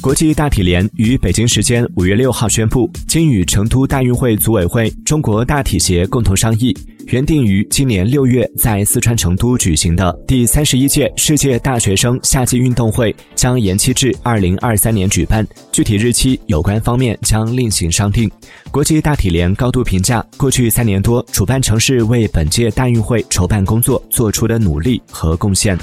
国际大体联于北京时间五月六号宣布经与成都大运会组委会中国大体协共同商议原定于今年六月在四川成都举行的第三十一届世界大学生夏季运动会将延期至二零二三年举办具体日期有关方面将另行商定。国际大体联高度评价过去三年多主办城市为本届大运会筹办工作做出的努力和贡献。